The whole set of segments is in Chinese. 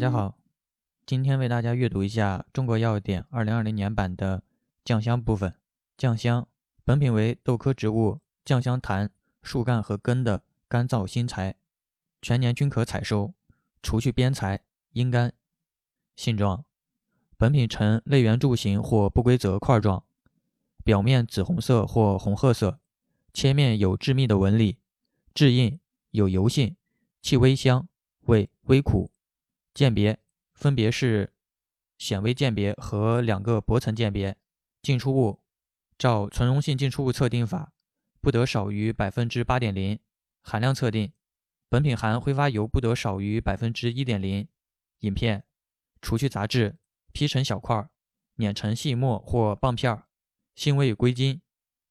家好，今天为大家阅读一下《中国药典》二零二零年版的酱香部分。酱香，本品为豆科植物酱香檀树干和根的干燥新材，全年均可采收，除去边材，阴干。性状，本品呈类圆柱形或不规则块状，表面紫红色或红褐色，切面有致密的纹理，质硬，有油性，气微香，味微苦。鉴别分别是显微鉴别和两个薄层鉴别。进出物照存溶性进出物测定法，不得少于百分之八点零。含量测定，本品含挥发油不得少于百分之一点零。饮片，除去杂质，劈成小块，碾成细末或棒片。性味归经：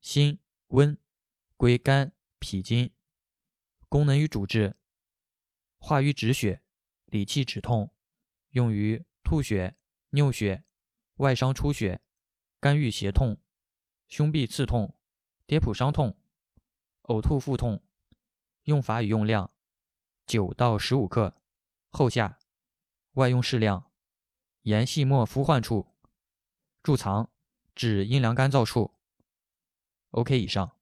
辛、温，归肝、脾经。功能与主治：化瘀止血。理气止痛，用于吐血、尿血、外伤出血、肝郁胁痛、胸痹刺痛、跌扑伤痛、呕吐腹痛。用法与用量：九到十五克，后下。外用适量，沿细末敷患处。贮藏：至阴凉干燥处。OK，以上。